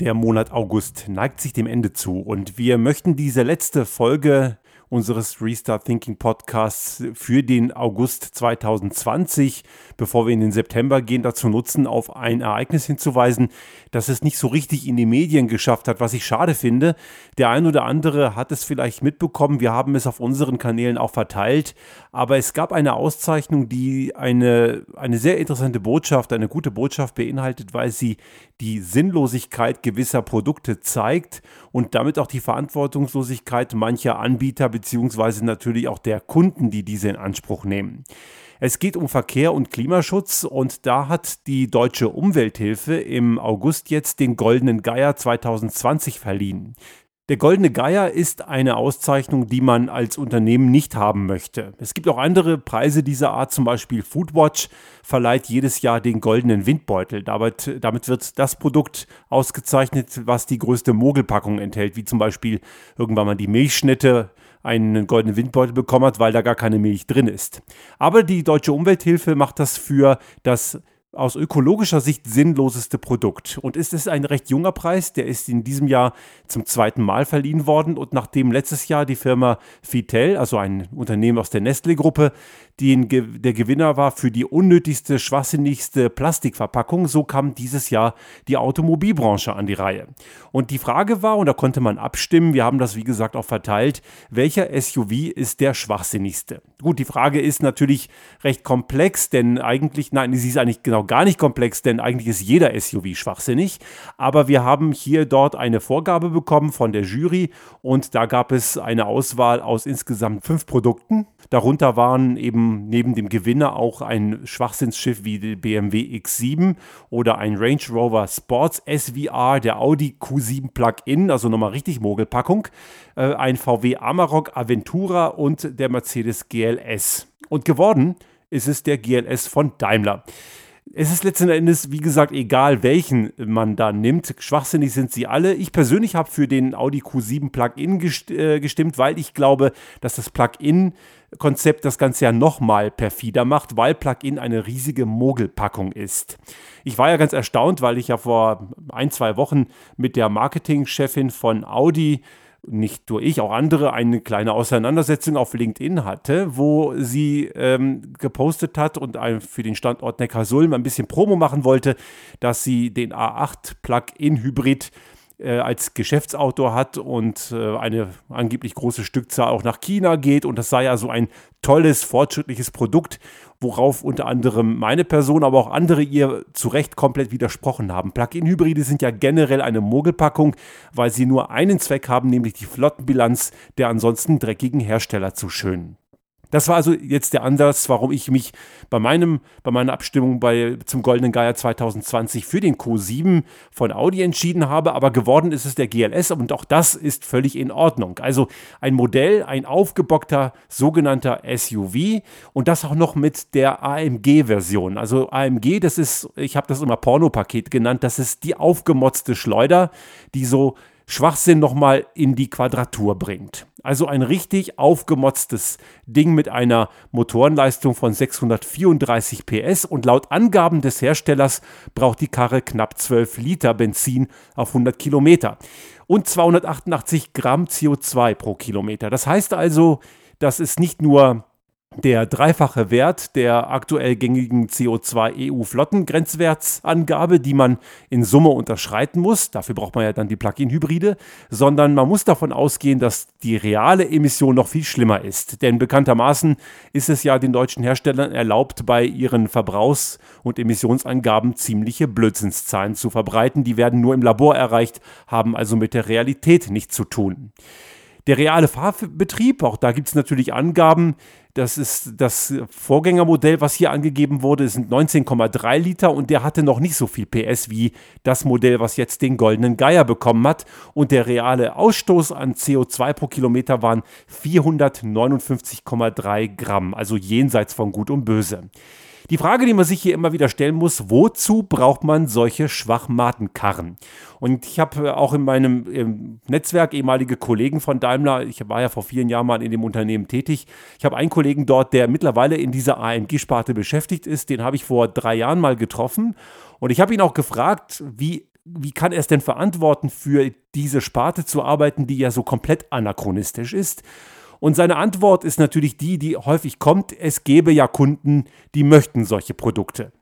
Der Monat August neigt sich dem Ende zu und wir möchten diese letzte Folge unseres Restart Thinking Podcasts für den August 2020, bevor wir in den September gehen, dazu nutzen, auf ein Ereignis hinzuweisen, das es nicht so richtig in die Medien geschafft hat, was ich schade finde. Der ein oder andere hat es vielleicht mitbekommen, wir haben es auf unseren Kanälen auch verteilt, aber es gab eine Auszeichnung, die eine, eine sehr interessante Botschaft, eine gute Botschaft beinhaltet, weil sie die Sinnlosigkeit gewisser Produkte zeigt und damit auch die Verantwortungslosigkeit mancher Anbieter beziehungsweise natürlich auch der Kunden, die diese in Anspruch nehmen. Es geht um Verkehr und Klimaschutz und da hat die Deutsche Umwelthilfe im August jetzt den Goldenen Geier 2020 verliehen. Der Goldene Geier ist eine Auszeichnung, die man als Unternehmen nicht haben möchte. Es gibt auch andere Preise dieser Art, zum Beispiel Foodwatch verleiht jedes Jahr den Goldenen Windbeutel. Damit, damit wird das Produkt ausgezeichnet, was die größte Mogelpackung enthält, wie zum Beispiel irgendwann mal die Milchschnitte einen goldenen Windbeutel bekommen hat, weil da gar keine Milch drin ist. Aber die Deutsche Umwelthilfe macht das für das aus ökologischer Sicht sinnloseste Produkt. Und es ist ein recht junger Preis, der ist in diesem Jahr zum zweiten Mal verliehen worden. Und nachdem letztes Jahr die Firma Fitel, also ein Unternehmen aus der Nestle-Gruppe, den, der Gewinner war für die unnötigste, schwachsinnigste Plastikverpackung, so kam dieses Jahr die Automobilbranche an die Reihe. Und die Frage war, und da konnte man abstimmen, wir haben das wie gesagt auch verteilt, welcher SUV ist der schwachsinnigste? Gut, die Frage ist natürlich recht komplex, denn eigentlich, nein, sie ist eigentlich genau gar nicht komplex, denn eigentlich ist jeder SUV schwachsinnig. Aber wir haben hier dort eine Vorgabe bekommen von der Jury und da gab es eine Auswahl aus insgesamt fünf Produkten. Darunter waren eben neben dem Gewinner auch ein Schwachsinnsschiff wie die BMW X7 oder ein Range Rover Sports SVR, der Audi Q7 Plug-in, also nochmal richtig Mogelpackung, äh, ein VW Amarok Aventura und der Mercedes GLS. Und geworden ist es der GLS von Daimler. Es ist letzten Endes, wie gesagt, egal welchen man da nimmt. Schwachsinnig sind sie alle. Ich persönlich habe für den Audi Q7 Plug-in äh, gestimmt, weil ich glaube, dass das Plug-in-Konzept das Ganze ja nochmal perfider macht, weil Plug-in eine riesige Mogelpackung ist. Ich war ja ganz erstaunt, weil ich ja vor ein, zwei Wochen mit der Marketingchefin von Audi nicht nur ich, auch andere, eine kleine Auseinandersetzung auf LinkedIn hatte, wo sie ähm, gepostet hat und für den Standort Neckarsulm ein bisschen Promo machen wollte, dass sie den A8 Plug-in Hybrid äh, als Geschäftsauto hat und äh, eine angeblich große Stückzahl auch nach China geht. Und das sei ja so ein tolles, fortschrittliches Produkt, worauf unter anderem meine Person, aber auch andere ihr zu Recht komplett widersprochen haben. Plug-in-Hybride sind ja generell eine Mogelpackung, weil sie nur einen Zweck haben, nämlich die Flottenbilanz der ansonsten dreckigen Hersteller zu schönen. Das war also jetzt der Ansatz, warum ich mich bei meinem, bei meiner Abstimmung bei, zum Goldenen Geier 2020 für den Q7 von Audi entschieden habe, aber geworden ist es der GLS und auch das ist völlig in Ordnung. Also ein Modell, ein aufgebockter sogenannter SUV und das auch noch mit der AMG-Version. Also AMG, das ist, ich habe das immer Pornopaket genannt, das ist die aufgemotzte Schleuder, die so Schwachsinn nochmal in die Quadratur bringt. Also ein richtig aufgemotztes Ding mit einer Motorenleistung von 634 PS und laut Angaben des Herstellers braucht die Karre knapp 12 Liter Benzin auf 100 Kilometer und 288 Gramm CO2 pro Kilometer. Das heißt also, das ist nicht nur der dreifache Wert der aktuell gängigen CO2-EU-Flottengrenzwertsangabe, die man in Summe unterschreiten muss. Dafür braucht man ja dann die Plug-in-Hybride, sondern man muss davon ausgehen, dass die reale Emission noch viel schlimmer ist. Denn bekanntermaßen ist es ja den deutschen Herstellern erlaubt, bei ihren Verbrauchs- und Emissionsangaben ziemliche Blödsinnszahlen zu verbreiten. Die werden nur im Labor erreicht, haben also mit der Realität nichts zu tun. Der reale Fahrbetrieb, auch da gibt es natürlich Angaben, das ist das Vorgängermodell, was hier angegeben wurde, sind 19,3 Liter und der hatte noch nicht so viel PS wie das Modell, was jetzt den goldenen Geier bekommen hat. Und der reale Ausstoß an CO2 pro Kilometer waren 459,3 Gramm, also jenseits von Gut und Böse. Die Frage, die man sich hier immer wieder stellen muss, wozu braucht man solche Schwachmatenkarren? Und ich habe äh, auch in meinem Netzwerk ehemalige Kollegen von Daimler, ich war ja vor vielen Jahren mal in dem Unternehmen tätig, ich habe einen Kollegen dort, der mittlerweile in dieser AMG-Sparte beschäftigt ist, den habe ich vor drei Jahren mal getroffen und ich habe ihn auch gefragt, wie wie kann er es denn verantworten, für diese Sparte zu arbeiten, die ja so komplett anachronistisch ist? Und seine Antwort ist natürlich die, die häufig kommt, es gäbe ja Kunden, die möchten solche Produkte.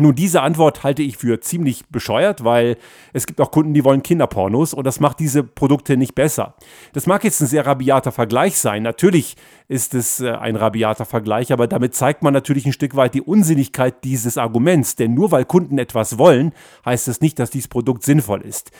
Nun, diese Antwort halte ich für ziemlich bescheuert, weil es gibt auch Kunden, die wollen Kinderpornos und das macht diese Produkte nicht besser. Das mag jetzt ein sehr rabiater Vergleich sein. Natürlich ist es äh, ein rabiater Vergleich, aber damit zeigt man natürlich ein Stück weit die Unsinnigkeit dieses Arguments. Denn nur weil Kunden etwas wollen, heißt es nicht, dass dieses Produkt sinnvoll ist.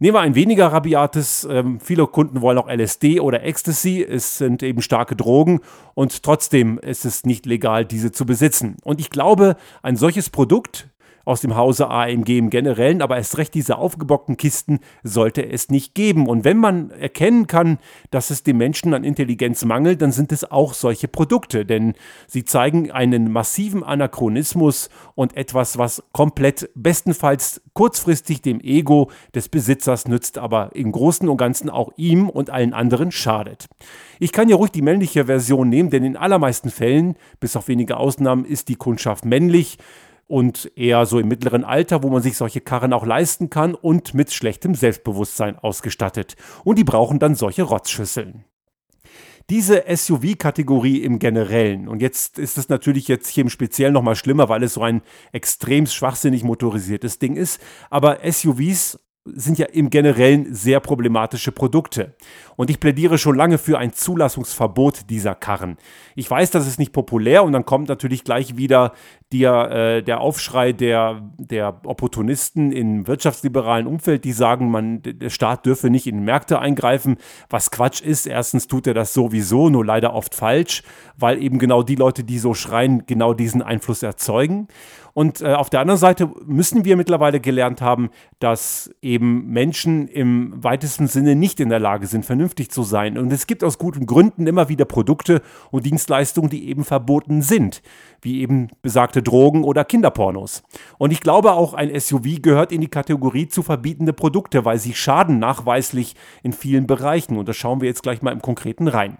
Nehmen wir ein weniger rabiates. Ähm, viele Kunden wollen auch LSD oder Ecstasy. Es sind eben starke Drogen und trotzdem ist es nicht legal, diese zu besitzen. Und ich glaube, ein solches Produkt aus dem Hause AMG im Generellen, aber erst recht diese aufgebockten Kisten sollte es nicht geben. Und wenn man erkennen kann, dass es dem Menschen an Intelligenz mangelt, dann sind es auch solche Produkte, denn sie zeigen einen massiven Anachronismus und etwas, was komplett bestenfalls kurzfristig dem Ego des Besitzers nützt, aber im Großen und Ganzen auch ihm und allen anderen schadet. Ich kann ja ruhig die männliche Version nehmen, denn in allermeisten Fällen, bis auf wenige Ausnahmen, ist die Kundschaft männlich und eher so im mittleren Alter, wo man sich solche Karren auch leisten kann und mit schlechtem Selbstbewusstsein ausgestattet. Und die brauchen dann solche Rotzschüsseln. Diese SUV-Kategorie im Generellen, und jetzt ist es natürlich jetzt hier im Speziellen nochmal schlimmer, weil es so ein extrem schwachsinnig motorisiertes Ding ist, aber SUVs sind ja im Generellen sehr problematische Produkte. Und ich plädiere schon lange für ein Zulassungsverbot dieser Karren. Ich weiß, das ist nicht populär und dann kommt natürlich gleich wieder der, äh, der Aufschrei der, der Opportunisten im wirtschaftsliberalen Umfeld, die sagen, man, der Staat dürfe nicht in Märkte eingreifen, was Quatsch ist. Erstens tut er das sowieso, nur leider oft falsch, weil eben genau die Leute, die so schreien, genau diesen Einfluss erzeugen. Und äh, auf der anderen Seite müssen wir mittlerweile gelernt haben, dass eben Menschen im weitesten Sinne nicht in der Lage sind, vernünftig zu sein. Und es gibt aus guten Gründen immer wieder Produkte und Dienstleistungen, die eben verboten sind wie eben besagte Drogen oder Kinderpornos. Und ich glaube auch, ein SUV gehört in die Kategorie zu verbietende Produkte, weil sie schaden nachweislich in vielen Bereichen. Und das schauen wir jetzt gleich mal im Konkreten rein.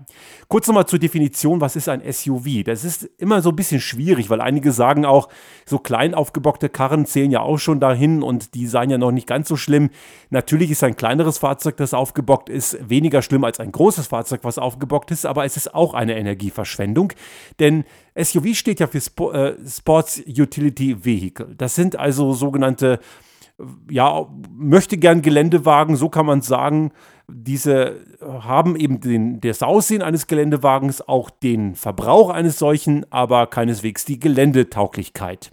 Kurz nochmal zur Definition, was ist ein SUV? Das ist immer so ein bisschen schwierig, weil einige sagen auch, so klein aufgebockte Karren zählen ja auch schon dahin und die seien ja noch nicht ganz so schlimm. Natürlich ist ein kleineres Fahrzeug, das aufgebockt ist, weniger schlimm als ein großes Fahrzeug, was aufgebockt ist, aber es ist auch eine Energieverschwendung, denn SUV steht ja für Sp äh, Sports Utility Vehicle. Das sind also sogenannte, ja, möchte gern Geländewagen, so kann man sagen. Diese haben eben den, das Aussehen eines Geländewagens, auch den Verbrauch eines solchen, aber keineswegs die Geländetauglichkeit.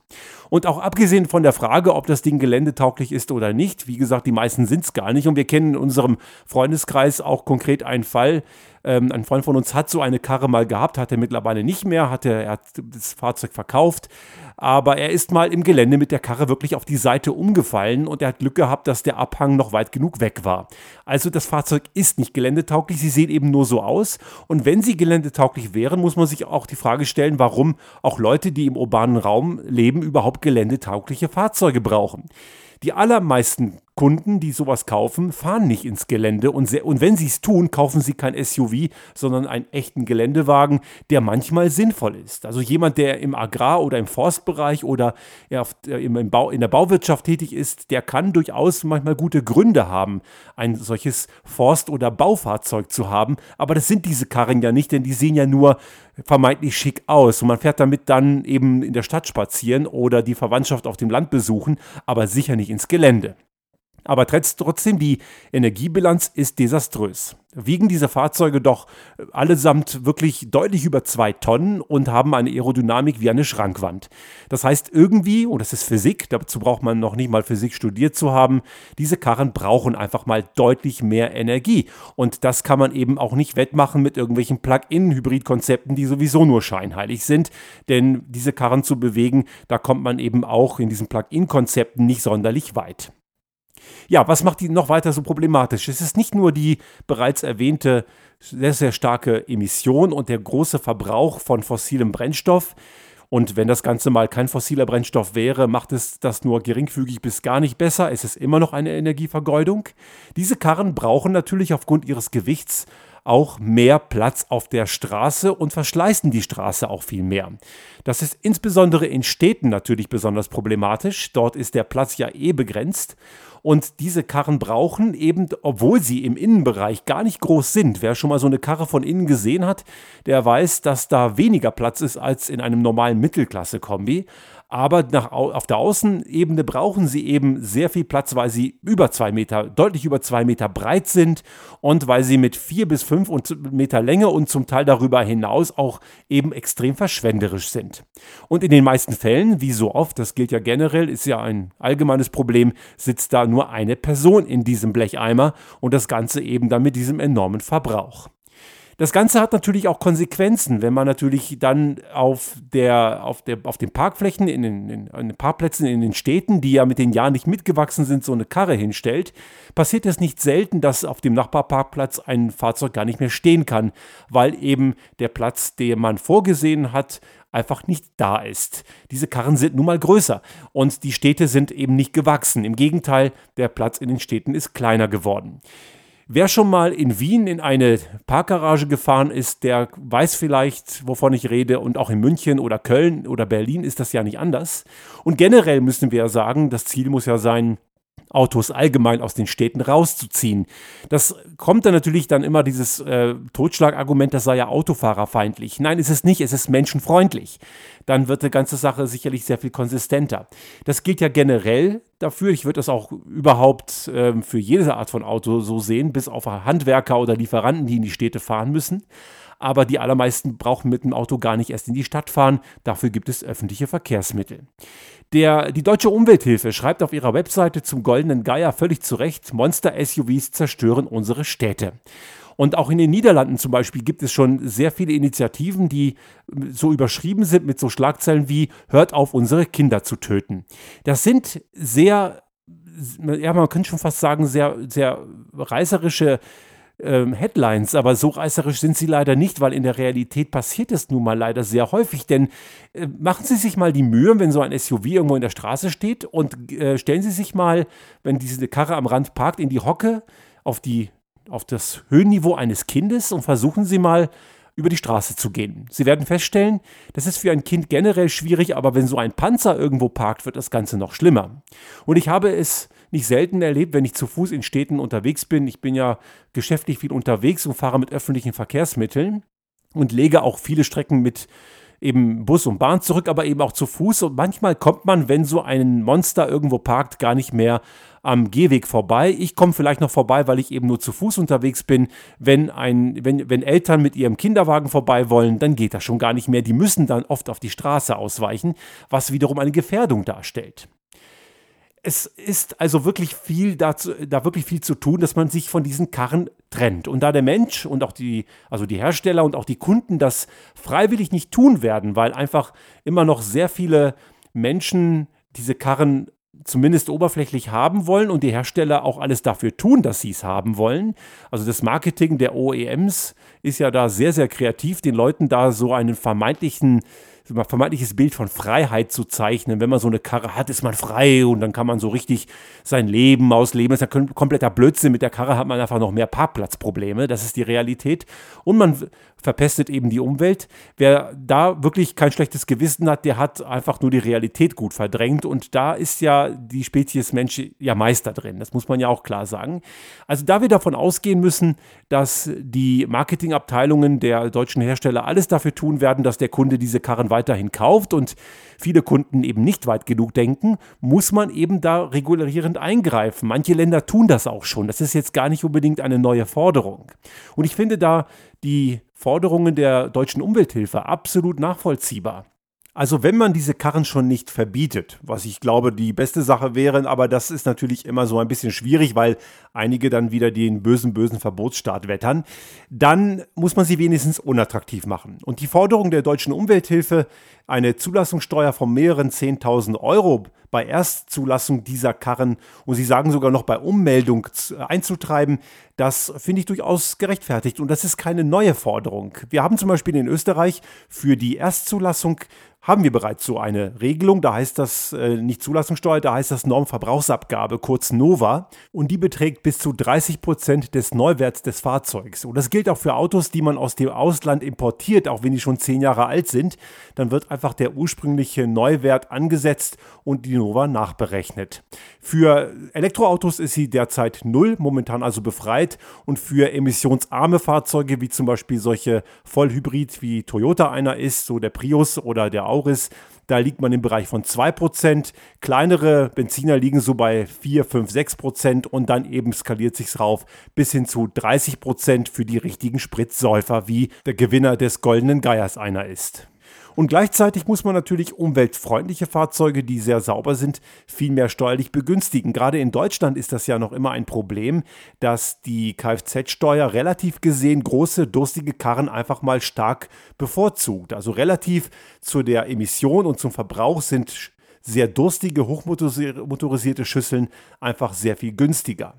Und auch abgesehen von der Frage, ob das Ding geländetauglich ist oder nicht, wie gesagt, die meisten sind es gar nicht. Und wir kennen in unserem Freundeskreis auch konkret einen Fall, ähm, ein Freund von uns hat so eine Karre mal gehabt, hat er mittlerweile nicht mehr, hat er, er hat das Fahrzeug verkauft, aber er ist mal im Gelände mit der Karre wirklich auf die Seite umgefallen und er hat Glück gehabt, dass der Abhang noch weit genug weg war. Also das Fahrzeug ist nicht geländetauglich, sie sehen eben nur so aus und wenn sie geländetauglich wären, muss man sich auch die Frage stellen, warum auch Leute, die im urbanen Raum leben, überhaupt geländetaugliche Fahrzeuge brauchen. Die allermeisten Kunden, die sowas kaufen, fahren nicht ins Gelände und, sehr, und wenn sie es tun, kaufen sie kein SUV, sondern einen echten Geländewagen, der manchmal sinnvoll ist. Also jemand, der im Agrar- oder im Forstbereich oder Bau, in der Bauwirtschaft tätig ist, der kann durchaus manchmal gute Gründe haben, ein solches Forst- oder Baufahrzeug zu haben. Aber das sind diese Karren ja nicht, denn die sehen ja nur vermeintlich schick aus. Und man fährt damit dann eben in der Stadt spazieren oder die Verwandtschaft auf dem Land besuchen, aber sicher nicht ins Gelände. Aber trotzdem, die Energiebilanz ist desaströs. Wiegen diese Fahrzeuge doch allesamt wirklich deutlich über zwei Tonnen und haben eine Aerodynamik wie eine Schrankwand. Das heißt irgendwie, und das ist Physik, dazu braucht man noch nicht mal Physik studiert zu haben, diese Karren brauchen einfach mal deutlich mehr Energie. Und das kann man eben auch nicht wettmachen mit irgendwelchen Plug-in-Hybrid-Konzepten, die sowieso nur scheinheilig sind. Denn diese Karren zu bewegen, da kommt man eben auch in diesen Plug-in-Konzepten nicht sonderlich weit. Ja, was macht die noch weiter so problematisch? Es ist nicht nur die bereits erwähnte sehr, sehr starke Emission und der große Verbrauch von fossilem Brennstoff. Und wenn das Ganze mal kein fossiler Brennstoff wäre, macht es das nur geringfügig bis gar nicht besser. Es ist immer noch eine Energievergeudung. Diese Karren brauchen natürlich aufgrund ihres Gewichts auch mehr Platz auf der Straße und verschleißen die Straße auch viel mehr. Das ist insbesondere in Städten natürlich besonders problematisch. Dort ist der Platz ja eh begrenzt. Und diese Karren brauchen eben, obwohl sie im Innenbereich gar nicht groß sind. Wer schon mal so eine Karre von innen gesehen hat, der weiß, dass da weniger Platz ist als in einem normalen Mittelklasse-Kombi aber nach, auf der Außenebene brauchen sie eben sehr viel Platz, weil sie über zwei Meter, deutlich über zwei Meter breit sind und weil sie mit vier bis fünf Meter Länge und zum Teil darüber hinaus auch eben extrem verschwenderisch sind. Und in den meisten Fällen, wie so oft, das gilt ja generell, ist ja ein allgemeines Problem, sitzt da nur eine Person in diesem Blecheimer und das Ganze eben dann mit diesem enormen Verbrauch. Das Ganze hat natürlich auch Konsequenzen, wenn man natürlich dann auf, der, auf, der, auf den Parkflächen, in den, in, in den Parkplätzen in den Städten, die ja mit den Jahren nicht mitgewachsen sind, so eine Karre hinstellt, passiert es nicht selten, dass auf dem Nachbarparkplatz ein Fahrzeug gar nicht mehr stehen kann, weil eben der Platz, den man vorgesehen hat, einfach nicht da ist. Diese Karren sind nun mal größer und die Städte sind eben nicht gewachsen. Im Gegenteil, der Platz in den Städten ist kleiner geworden. Wer schon mal in Wien in eine Parkgarage gefahren ist, der weiß vielleicht, wovon ich rede. Und auch in München oder Köln oder Berlin ist das ja nicht anders. Und generell müssen wir ja sagen, das Ziel muss ja sein, Autos allgemein aus den Städten rauszuziehen. Das kommt dann natürlich dann immer dieses äh, Totschlagargument, das sei ja autofahrerfeindlich. Nein, ist es nicht, es ist menschenfreundlich. Dann wird die ganze Sache sicherlich sehr viel konsistenter. Das gilt ja generell dafür. Ich würde das auch überhaupt äh, für jede Art von Auto so sehen, bis auf Handwerker oder Lieferanten, die in die Städte fahren müssen aber die allermeisten brauchen mit dem Auto gar nicht erst in die Stadt fahren. Dafür gibt es öffentliche Verkehrsmittel. Der, die Deutsche Umwelthilfe schreibt auf ihrer Webseite zum Goldenen Geier völlig zu Recht, Monster-SUVs zerstören unsere Städte. Und auch in den Niederlanden zum Beispiel gibt es schon sehr viele Initiativen, die so überschrieben sind mit so Schlagzeilen wie Hört auf, unsere Kinder zu töten. Das sind sehr, ja, man könnte schon fast sagen, sehr, sehr reißerische ähm, Headlines, aber so reißerisch sind sie leider nicht, weil in der Realität passiert es nun mal leider sehr häufig. Denn äh, machen Sie sich mal die Mühe, wenn so ein SUV irgendwo in der Straße steht und äh, stellen Sie sich mal, wenn diese Karre am Rand parkt, in die Hocke auf, die, auf das Höhenniveau eines Kindes und versuchen Sie mal über die Straße zu gehen. Sie werden feststellen, das ist für ein Kind generell schwierig, aber wenn so ein Panzer irgendwo parkt, wird das Ganze noch schlimmer. Und ich habe es nicht selten erlebt, wenn ich zu Fuß in Städten unterwegs bin. Ich bin ja geschäftlich viel unterwegs und fahre mit öffentlichen Verkehrsmitteln und lege auch viele Strecken mit eben Bus und Bahn zurück, aber eben auch zu Fuß. Und manchmal kommt man, wenn so ein Monster irgendwo parkt, gar nicht mehr am Gehweg vorbei. Ich komme vielleicht noch vorbei, weil ich eben nur zu Fuß unterwegs bin. Wenn, ein, wenn, wenn Eltern mit ihrem Kinderwagen vorbei wollen, dann geht das schon gar nicht mehr. Die müssen dann oft auf die Straße ausweichen, was wiederum eine Gefährdung darstellt es ist also wirklich viel dazu, da wirklich viel zu tun, dass man sich von diesen Karren trennt. Und da der Mensch und auch die, also die Hersteller und auch die Kunden das freiwillig nicht tun werden, weil einfach immer noch sehr viele Menschen diese Karren zumindest oberflächlich haben wollen und die Hersteller auch alles dafür tun, dass sie es haben wollen. Also das Marketing der OEMs ist ja da sehr, sehr kreativ, den Leuten da so einen vermeintlichen vermeintliches Bild von Freiheit zu zeichnen. Wenn man so eine Karre hat, ist man frei und dann kann man so richtig sein Leben ausleben. Das ist ja kompletter Blödsinn. Mit der Karre hat man einfach noch mehr Parkplatzprobleme. Das ist die Realität. Und man verpestet eben die Umwelt. Wer da wirklich kein schlechtes Gewissen hat, der hat einfach nur die Realität gut verdrängt. Und da ist ja die Spezies Mensch ja Meister drin. Das muss man ja auch klar sagen. Also da wir davon ausgehen müssen, dass die Marketingabteilungen der deutschen Hersteller alles dafür tun werden, dass der Kunde diese Karren weiterhin kauft und viele Kunden eben nicht weit genug denken, muss man eben da regulierend eingreifen. Manche Länder tun das auch schon. Das ist jetzt gar nicht unbedingt eine neue Forderung. Und ich finde da die Forderungen der deutschen Umwelthilfe absolut nachvollziehbar. Also wenn man diese Karren schon nicht verbietet, was ich glaube die beste Sache wäre, aber das ist natürlich immer so ein bisschen schwierig, weil einige dann wieder den bösen, bösen Verbotsstaat wettern, dann muss man sie wenigstens unattraktiv machen. Und die Forderung der deutschen Umwelthilfe, eine Zulassungssteuer von mehreren 10.000 Euro bei Erstzulassung dieser Karren und Sie sagen sogar noch bei Ummeldung einzutreiben, das finde ich durchaus gerechtfertigt und das ist keine neue Forderung. Wir haben zum Beispiel in Österreich für die Erstzulassung haben wir bereits so eine Regelung. Da heißt das äh, nicht Zulassungssteuer, da heißt das Normverbrauchsabgabe, kurz NOVA. Und die beträgt bis zu 30 Prozent des Neuwerts des Fahrzeugs. Und das gilt auch für Autos, die man aus dem Ausland importiert, auch wenn die schon zehn Jahre alt sind. Dann wird einfach der ursprüngliche Neuwert angesetzt und die NOVA nachberechnet. Für Elektroautos ist sie derzeit null, momentan also befreit. Und für emissionsarme Fahrzeuge, wie zum Beispiel solche Vollhybrid, wie Toyota einer ist, so der Prius oder der Auris, da liegt man im Bereich von 2%. Kleinere Benziner liegen so bei 4, 5, 6% und dann eben skaliert sich rauf bis hin zu 30% für die richtigen Spritsäufer, wie der Gewinner des Goldenen Geiers einer ist. Und gleichzeitig muss man natürlich umweltfreundliche Fahrzeuge, die sehr sauber sind, viel mehr steuerlich begünstigen. Gerade in Deutschland ist das ja noch immer ein Problem, dass die Kfz-Steuer relativ gesehen große, durstige Karren einfach mal stark bevorzugt. Also relativ zu der Emission und zum Verbrauch sind sehr durstige, hochmotorisierte Schüsseln einfach sehr viel günstiger.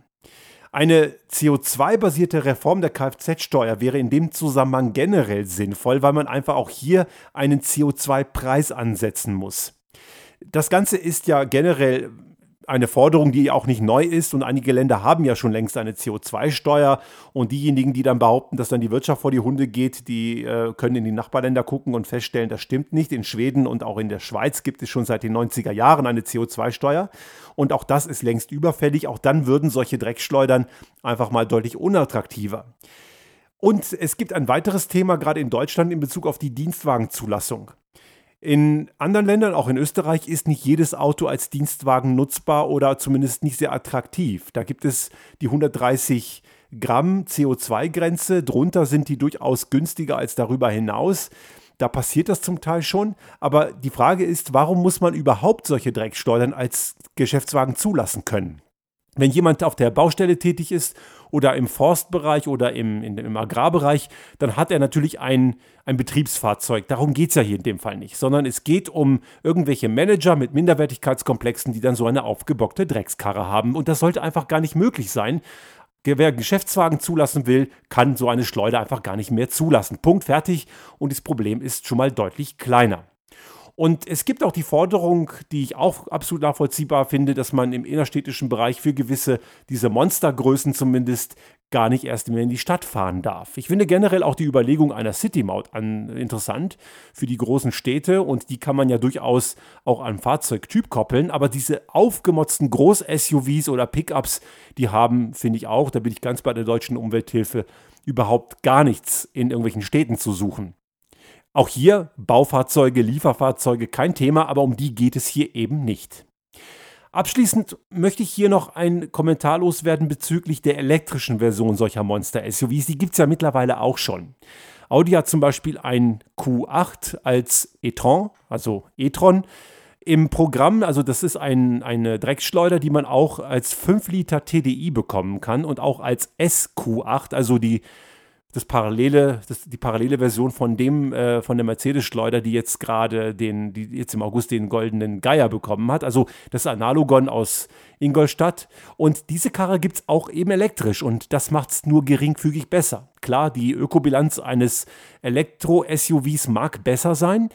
Eine CO2-basierte Reform der Kfz-Steuer wäre in dem Zusammenhang generell sinnvoll, weil man einfach auch hier einen CO2-Preis ansetzen muss. Das Ganze ist ja generell eine Forderung, die auch nicht neu ist und einige Länder haben ja schon längst eine CO2-Steuer und diejenigen, die dann behaupten, dass dann die Wirtschaft vor die Hunde geht, die äh, können in die Nachbarländer gucken und feststellen, das stimmt nicht. In Schweden und auch in der Schweiz gibt es schon seit den 90er Jahren eine CO2-Steuer und auch das ist längst überfällig. Auch dann würden solche Dreckschleudern einfach mal deutlich unattraktiver. Und es gibt ein weiteres Thema, gerade in Deutschland, in Bezug auf die Dienstwagenzulassung. In anderen Ländern, auch in Österreich, ist nicht jedes Auto als Dienstwagen nutzbar oder zumindest nicht sehr attraktiv. Da gibt es die 130 Gramm CO2-Grenze. Drunter sind die durchaus günstiger als darüber hinaus. Da passiert das zum Teil schon. Aber die Frage ist, warum muss man überhaupt solche Dreckschleudern als Geschäftswagen zulassen können? Wenn jemand auf der Baustelle tätig ist oder im Forstbereich oder im, in, im Agrarbereich, dann hat er natürlich ein, ein Betriebsfahrzeug. Darum geht es ja hier in dem Fall nicht, sondern es geht um irgendwelche Manager mit Minderwertigkeitskomplexen, die dann so eine aufgebockte Dreckskarre haben. Und das sollte einfach gar nicht möglich sein. Wer Geschäftswagen zulassen will, kann so eine Schleuder einfach gar nicht mehr zulassen. Punkt, fertig. Und das Problem ist schon mal deutlich kleiner. Und es gibt auch die Forderung, die ich auch absolut nachvollziehbar finde, dass man im innerstädtischen Bereich für gewisse, diese Monstergrößen zumindest, gar nicht erst mehr in die Stadt fahren darf. Ich finde generell auch die Überlegung einer City-Maut interessant für die großen Städte und die kann man ja durchaus auch an Fahrzeugtyp koppeln, aber diese aufgemotzten Groß-SUVs oder Pickups, die haben, finde ich auch, da bin ich ganz bei der deutschen Umwelthilfe, überhaupt gar nichts in irgendwelchen Städten zu suchen. Auch hier Baufahrzeuge, Lieferfahrzeuge, kein Thema, aber um die geht es hier eben nicht. Abschließend möchte ich hier noch ein Kommentar loswerden bezüglich der elektrischen Version solcher Monster-SUVs. Die gibt es ja mittlerweile auch schon. Audi hat zum Beispiel ein Q8 als e-tron, also e-tron, im Programm, also das ist ein, eine Dreckschleuder, die man auch als 5 Liter TDI bekommen kann und auch als SQ8, also die das parallele, das, die parallele Version von dem, äh, von der Mercedes-Schleuder, die jetzt gerade den, die jetzt im August den goldenen Geier bekommen hat. Also das Analogon aus Ingolstadt. Und diese Karre gibt es auch eben elektrisch und das macht es nur geringfügig besser. Klar, die Ökobilanz eines Elektro-SUVs mag besser sein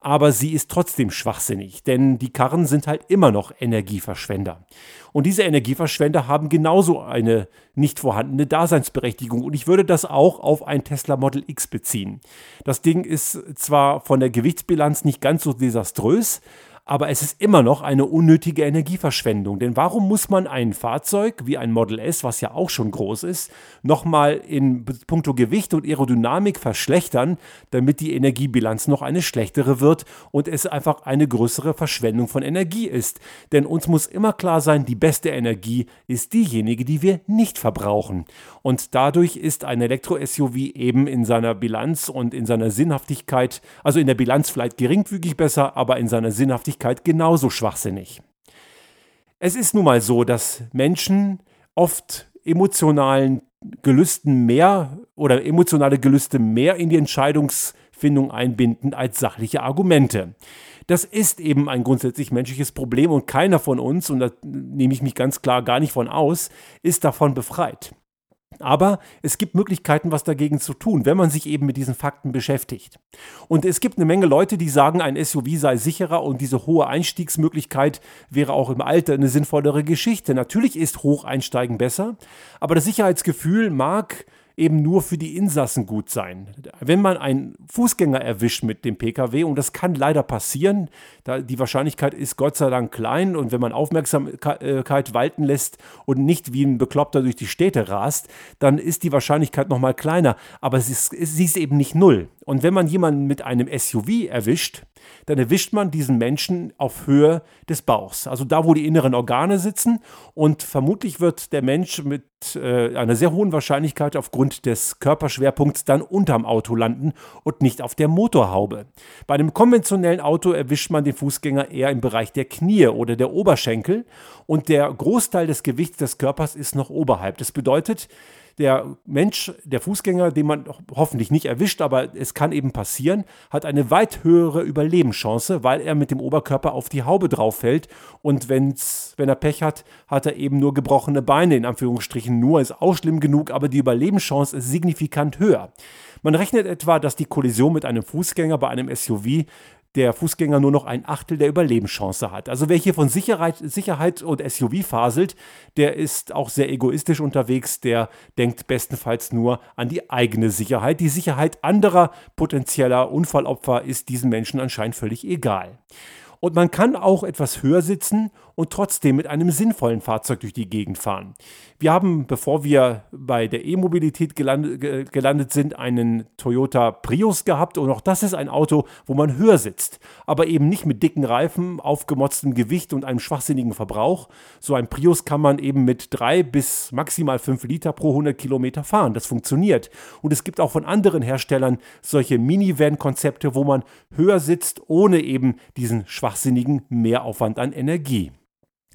aber sie ist trotzdem schwachsinnig, denn die Karren sind halt immer noch Energieverschwender. Und diese Energieverschwender haben genauso eine nicht vorhandene Daseinsberechtigung. Und ich würde das auch auf ein Tesla Model X beziehen. Das Ding ist zwar von der Gewichtsbilanz nicht ganz so desaströs, aber es ist immer noch eine unnötige Energieverschwendung. Denn warum muss man ein Fahrzeug wie ein Model S, was ja auch schon groß ist, nochmal in puncto Gewicht und Aerodynamik verschlechtern, damit die Energiebilanz noch eine schlechtere wird und es einfach eine größere Verschwendung von Energie ist? Denn uns muss immer klar sein, die beste Energie ist diejenige, die wir nicht verbrauchen. Und dadurch ist ein Elektro-SUV eben in seiner Bilanz und in seiner Sinnhaftigkeit, also in der Bilanz vielleicht geringfügig besser, aber in seiner Sinnhaftigkeit Wirklichkeit genauso schwachsinnig. Es ist nun mal so, dass Menschen oft emotionalen Gelüsten mehr oder emotionale Gelüste mehr in die Entscheidungs Empfindung einbinden als sachliche Argumente. Das ist eben ein grundsätzlich menschliches Problem und keiner von uns, und da nehme ich mich ganz klar gar nicht von aus, ist davon befreit. Aber es gibt Möglichkeiten, was dagegen zu tun, wenn man sich eben mit diesen Fakten beschäftigt. Und es gibt eine Menge Leute, die sagen, ein SUV sei sicherer und diese hohe Einstiegsmöglichkeit wäre auch im Alter eine sinnvollere Geschichte. Natürlich ist Hocheinsteigen besser, aber das Sicherheitsgefühl mag eben nur für die Insassen gut sein. Wenn man einen Fußgänger erwischt mit dem Pkw, und das kann leider passieren, da die Wahrscheinlichkeit ist Gott sei Dank klein und wenn man Aufmerksamkeit walten lässt und nicht wie ein Bekloppter durch die Städte rast, dann ist die Wahrscheinlichkeit nochmal kleiner, aber sie ist, sie ist eben nicht null. Und wenn man jemanden mit einem SUV erwischt, dann erwischt man diesen Menschen auf Höhe des Bauchs, also da, wo die inneren Organe sitzen. Und vermutlich wird der Mensch mit äh, einer sehr hohen Wahrscheinlichkeit aufgrund des Körperschwerpunkts dann unterm Auto landen und nicht auf der Motorhaube. Bei einem konventionellen Auto erwischt man den Fußgänger eher im Bereich der Knie oder der Oberschenkel und der Großteil des Gewichts des Körpers ist noch oberhalb. Das bedeutet, der Mensch, der Fußgänger, den man hoffentlich nicht erwischt, aber es kann eben passieren, hat eine weit höhere Überlebenschance, weil er mit dem Oberkörper auf die Haube drauf fällt und wenn's, wenn er Pech hat, hat er eben nur gebrochene Beine, in Anführungsstrichen nur, ist auch schlimm genug, aber die Überlebenschance ist signifikant höher. Man rechnet etwa, dass die Kollision mit einem Fußgänger bei einem SUV der Fußgänger nur noch ein Achtel der Überlebenschance hat. Also wer hier von Sicherheit, Sicherheit und SUV faselt, der ist auch sehr egoistisch unterwegs, der denkt bestenfalls nur an die eigene Sicherheit. Die Sicherheit anderer potenzieller Unfallopfer ist diesen Menschen anscheinend völlig egal. Und man kann auch etwas höher sitzen und trotzdem mit einem sinnvollen Fahrzeug durch die Gegend fahren. Wir haben, bevor wir bei der E-Mobilität gelandet, sind, einen Toyota Prius gehabt und auch das ist ein Auto, wo man höher sitzt, aber eben nicht mit dicken Reifen, aufgemotztem Gewicht und einem schwachsinnigen Verbrauch. So ein Prius kann man eben mit drei bis maximal fünf Liter pro 100 Kilometer fahren. Das funktioniert. Und es gibt auch von anderen Herstellern solche Minivan-Konzepte, wo man höher sitzt, ohne eben diesen schwachsinnigen Mehraufwand an Energie.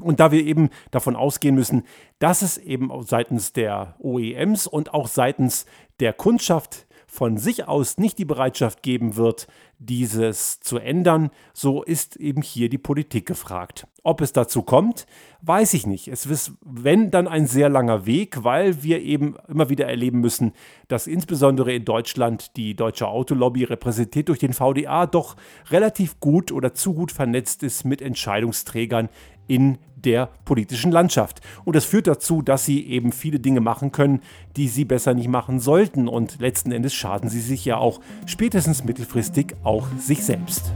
Und da wir eben davon ausgehen müssen, dass es eben seitens der OEMs und auch seitens der Kundschaft von sich aus nicht die Bereitschaft geben wird, dieses zu ändern, so ist eben hier die Politik gefragt. Ob es dazu kommt, weiß ich nicht. Es ist, wenn, dann ein sehr langer Weg, weil wir eben immer wieder erleben müssen, dass insbesondere in Deutschland die deutsche Autolobby repräsentiert durch den VDA doch relativ gut oder zu gut vernetzt ist mit Entscheidungsträgern in der politischen Landschaft. Und das führt dazu, dass sie eben viele Dinge machen können, die sie besser nicht machen sollten. Und letzten Endes schaden sie sich ja auch spätestens mittelfristig auch sich selbst.